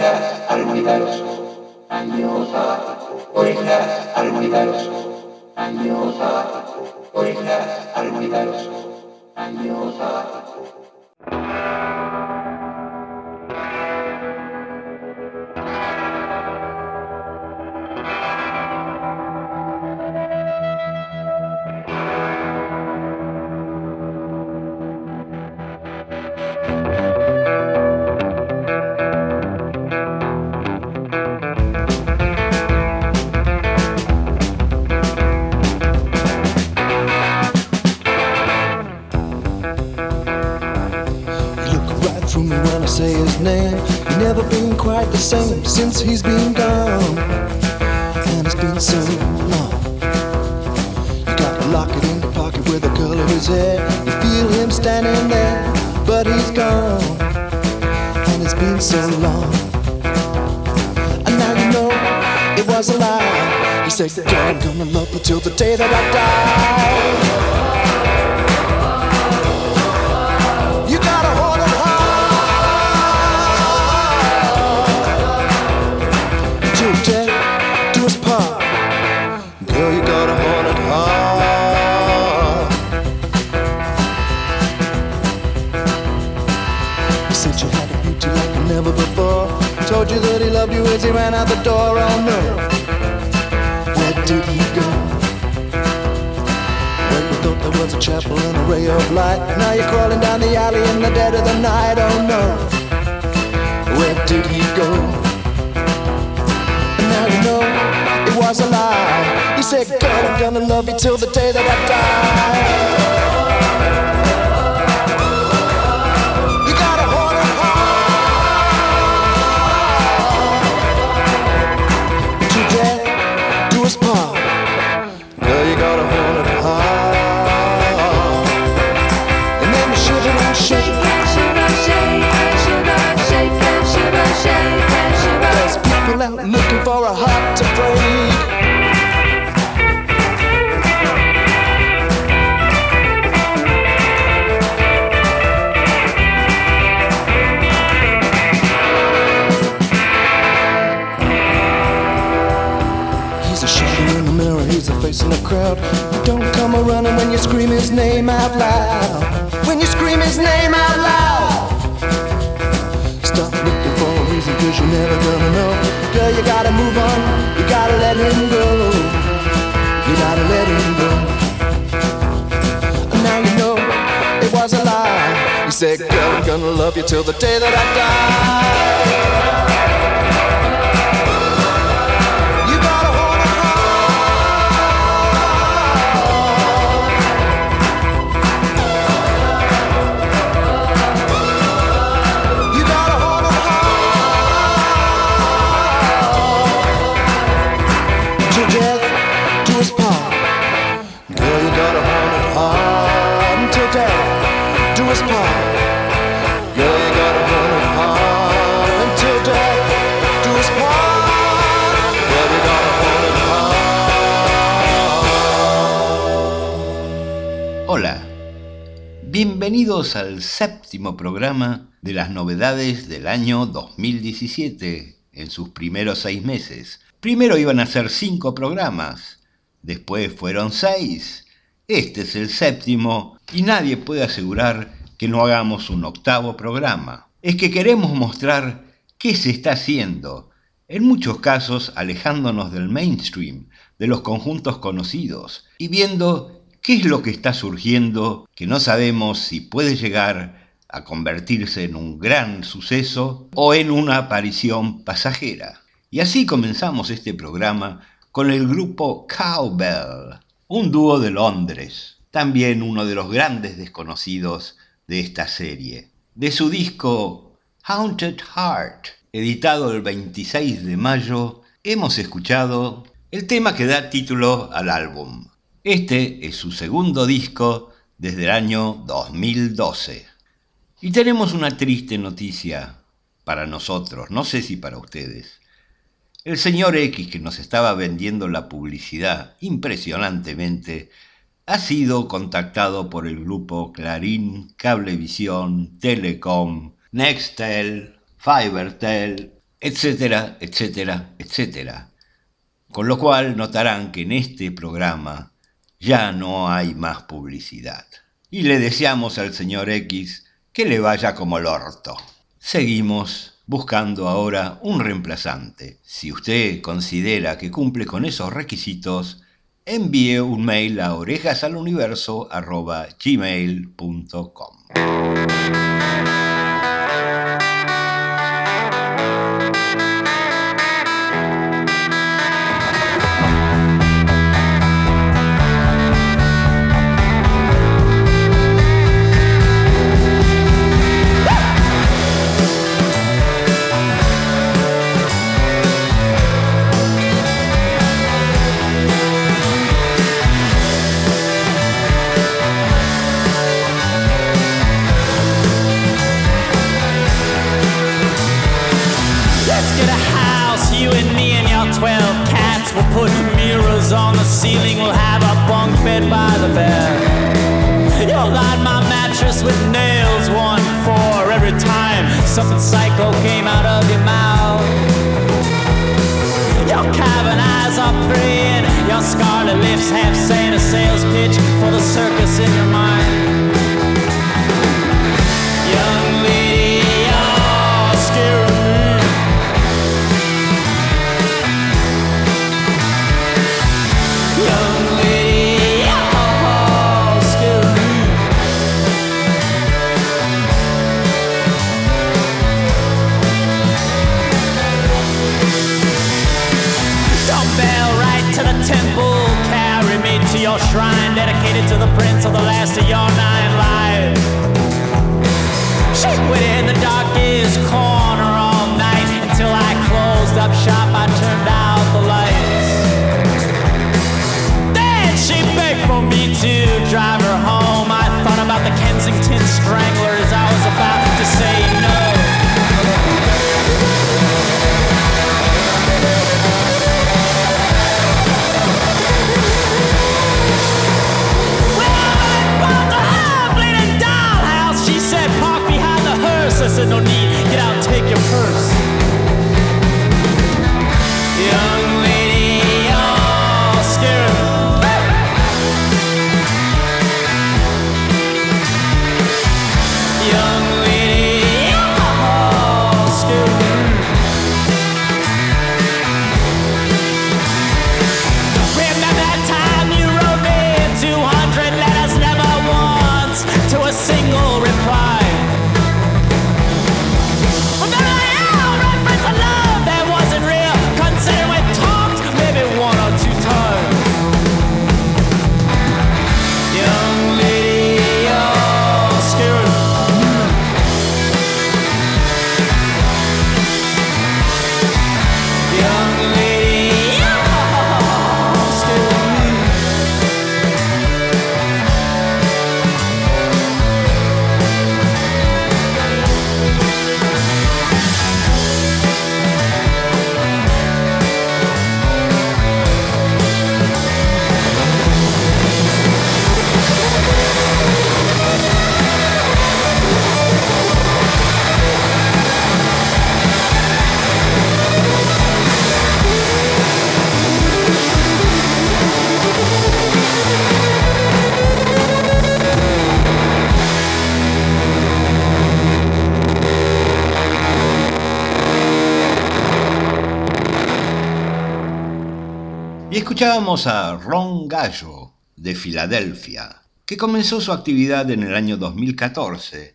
estar olvidados, año sabático, por estar olvidados, año. Since he's been gone. And it's been so long. You gotta lock it in the pocket with the color of his hair. You feel him standing there, but he's gone. And it's been so long. And now you know it was a lie. He said, Girl, I'm gonna love you till the day that I die. As he ran out the door. Oh no, where did he go? Well, you thought there was a chapel and a ray of light. Now you're crawling down the alley in the dead of the night. Oh no, where did he go? And now you know it was a lie. He said, Girl, I'm gonna love you till the day that I die. In the crowd. Don't come a running when you scream his name out loud. When you scream his name out loud. Stop looking for a reason, cause you're never gonna know. Girl, you gotta move on, you gotta let him go. You gotta let him go. And now you know it was a lie. He said, Girl, I'm gonna love you till the day that I die. Bienvenidos al séptimo programa de las novedades del año 2017 en sus primeros seis meses. Primero iban a ser cinco programas, después fueron seis, este es el séptimo y nadie puede asegurar que no hagamos un octavo programa. Es que queremos mostrar qué se está haciendo, en muchos casos alejándonos del mainstream, de los conjuntos conocidos, y viendo ¿Qué es lo que está surgiendo que no sabemos si puede llegar a convertirse en un gran suceso o en una aparición pasajera? Y así comenzamos este programa con el grupo Cowbell, un dúo de Londres, también uno de los grandes desconocidos de esta serie. De su disco Haunted Heart, editado el 26 de mayo, hemos escuchado el tema que da título al álbum, este es su segundo disco desde el año 2012. Y tenemos una triste noticia para nosotros, no sé si para ustedes. El señor X que nos estaba vendiendo la publicidad impresionantemente ha sido contactado por el grupo Clarín, Cablevisión, Telecom, Nextel, Fibertel etcétera, etcétera, etcétera. Con lo cual notarán que en este programa ya no hay más publicidad. Y le deseamos al señor X que le vaya como el orto. Seguimos buscando ahora un reemplazante. Si usted considera que cumple con esos requisitos, envíe un mail a ceiling will have a bunk bed by the bed. You'll line my mattress with nails, one, four, every time something psycho came out of your mouth. Your cavern eyes are praying, your scarlet lips have saying a sales pitch for the circus in your mind. to your shrine dedicated to the prince of the last of your nine lives. She went in the darkest corner all night until I closed up shop. I turned out the lights. Then she begged for me to drive her home. I thought about the Kensington Strangler. orejasaluniverso.gmail.com. Escuchábamos a Ron Gallo, de Filadelfia, que comenzó su actividad en el año 2014,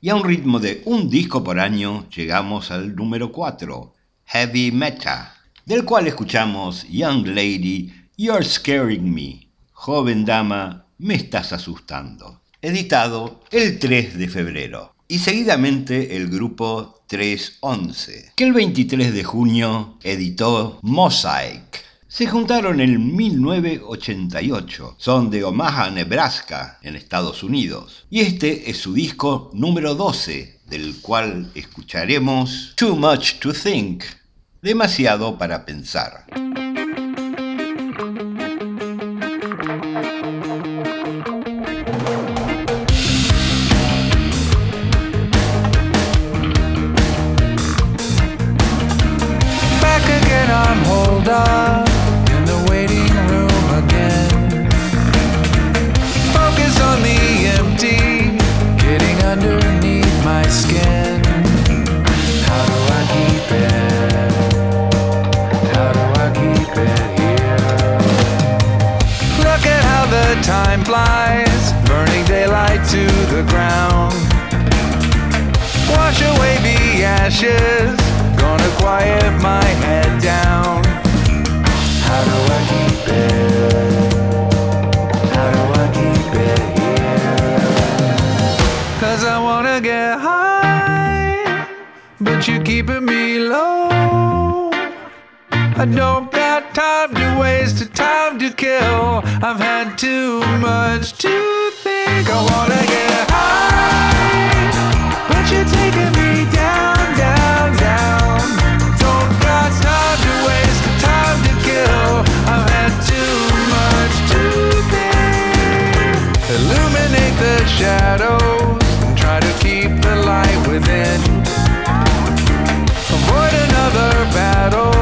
y a un ritmo de un disco por año llegamos al número 4, Heavy Metal, del cual escuchamos Young Lady, You're Scaring Me, Joven Dama, Me Estás Asustando, editado el 3 de febrero. Y seguidamente el grupo 311, que el 23 de junio editó Mosaic, se juntaron en 1988. Son de Omaha, Nebraska, en Estados Unidos. Y este es su disco número 12, del cual escucharemos Too Much to Think, demasiado para pensar. wash away the ashes. Gonna quiet my head down. How do I keep it? How do I keep it here? I wanna get high, but you're keeping me low. I don't got time to waste, the time to kill. I've had too much to. shadows and try to keep the light within. Avoid another battle.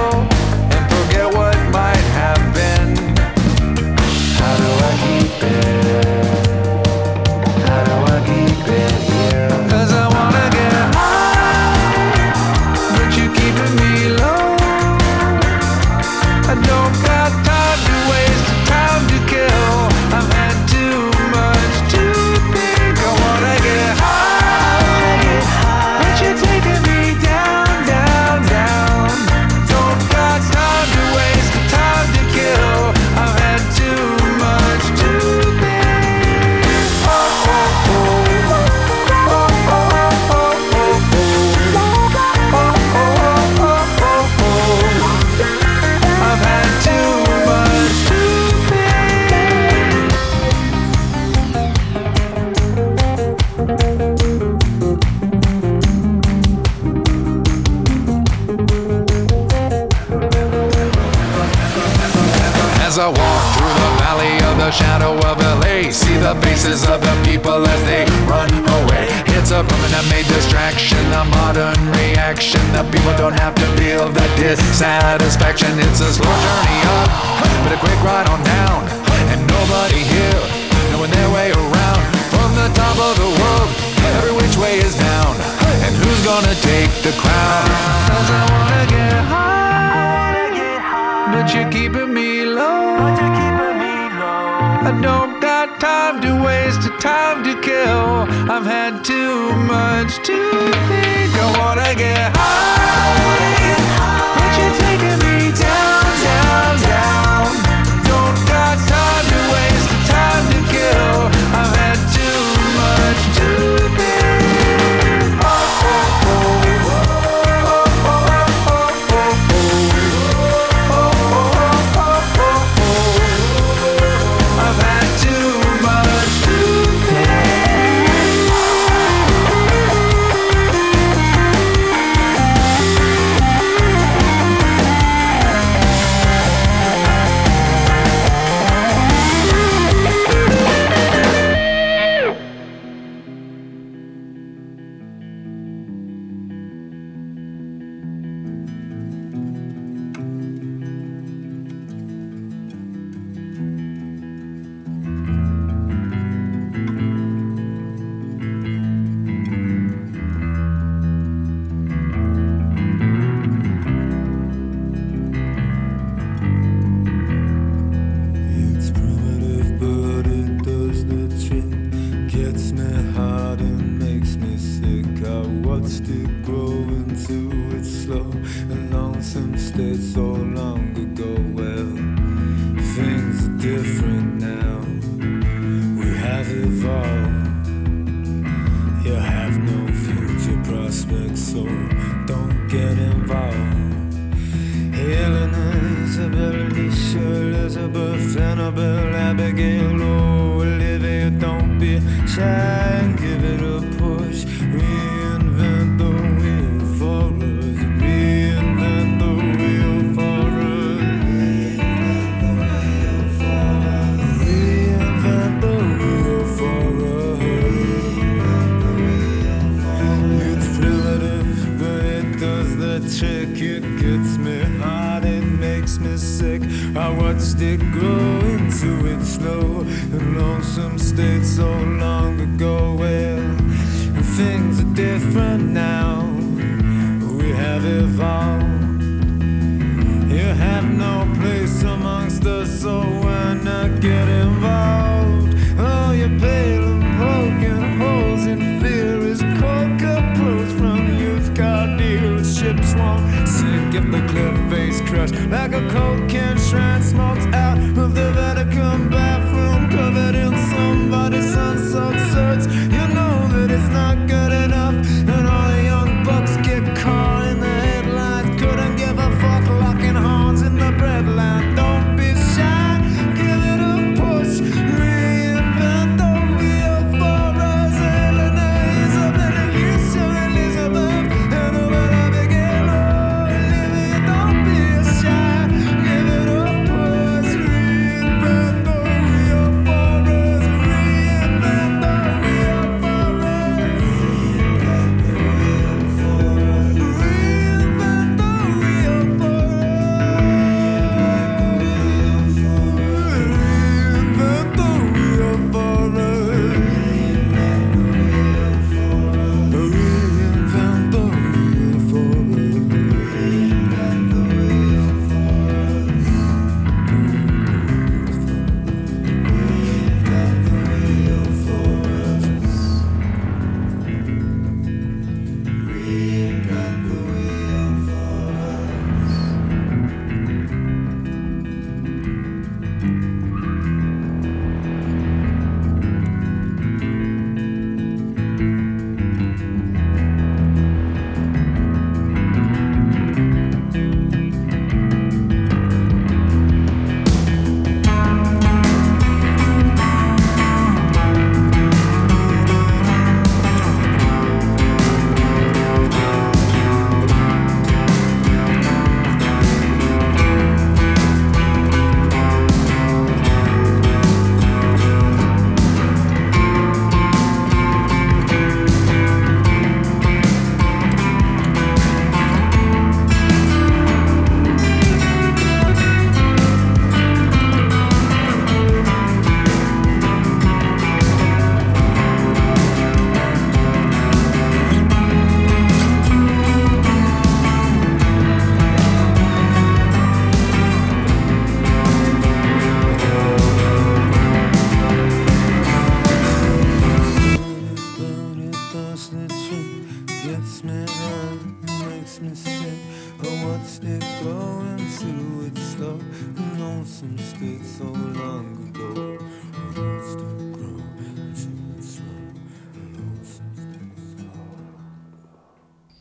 And it's a slow journey up, but a quick ride on down. And nobody here knowing their way around. From the top of the world, every which way is down. And who's gonna take the crown? Cause I wanna get high, but you're keeping me low. I don't got time to waste, time to kill. I've had too much to think. I wanna get high, but you're taking down, down, down. Annabelle.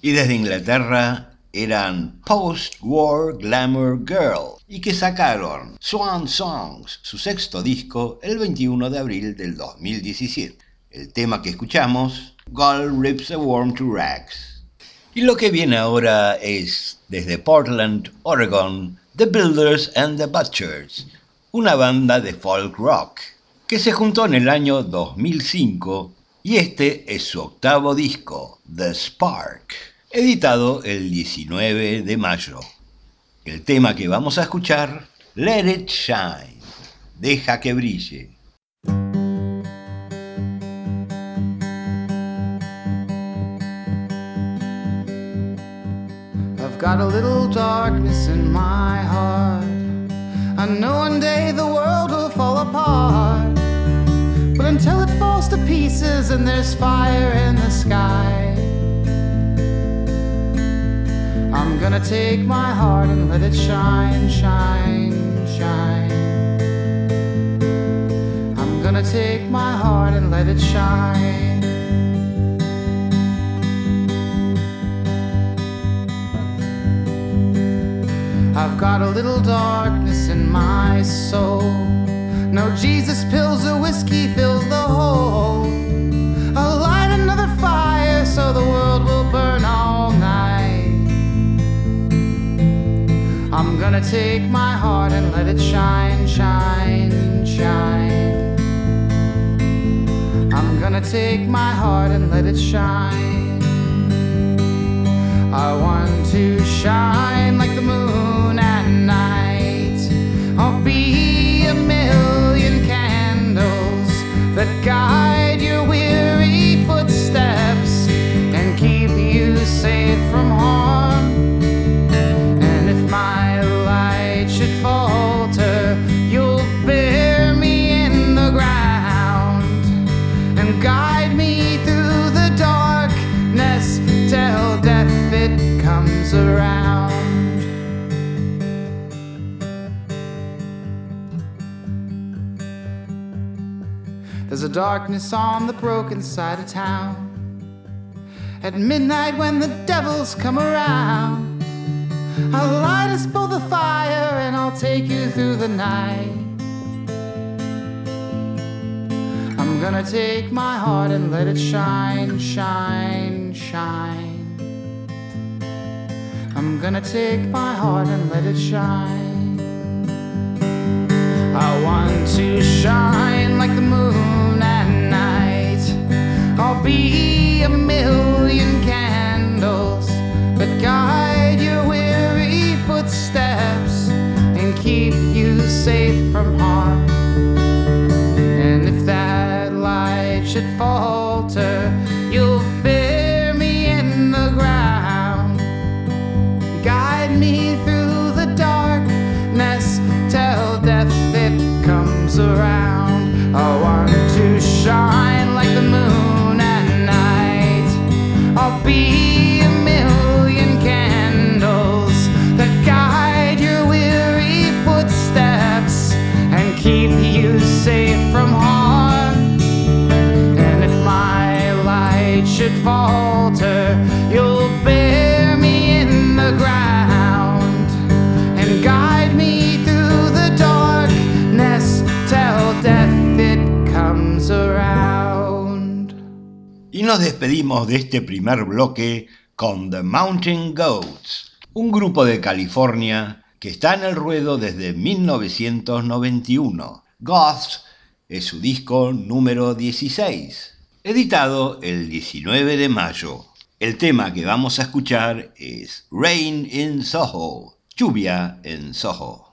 Y desde Inglaterra eran Post-War Glamour Girl y que sacaron Swan Songs, su sexto disco, el 21 de abril del 2017. El tema que escuchamos, Gold Rips a Worm to Rags. Y lo que viene ahora es, desde Portland, Oregon, The Builders and the Butchers, una banda de folk rock que se juntó en el año 2005 y este es su octavo disco, The Spark, editado el 19 de mayo. El tema que vamos a escuchar, Let It Shine, deja que brille. Got a little darkness in my heart. I know one day the world will fall apart. But until it falls to pieces and there's fire in the sky, I'm gonna take my heart and let it shine, shine, shine. I'm gonna take my heart and let it shine. I've got a little darkness in my soul. No Jesus pills or whiskey fills the hole. I'll light another fire so the world will burn all night. I'm gonna take my heart and let it shine, shine, shine. I'm gonna take my heart and let it shine. I want to shine like the moon. I'll be a million candles that guide darkness on the broken side of town. At midnight, when the devils come around, I'll light us both a fire and I'll take you through the night. I'm gonna take my heart and let it shine, shine, shine. I'm gonna take my heart and let it shine. I want to shine like the moon. I'll be a million candles that guide your weary footsteps and keep you safe from harm. And if that light should falter, nos despedimos de este primer bloque con The Mountain Goats, un grupo de California que está en el ruedo desde 1991. Goths es su disco número 16, editado el 19 de mayo. El tema que vamos a escuchar es Rain in Soho, lluvia en Soho.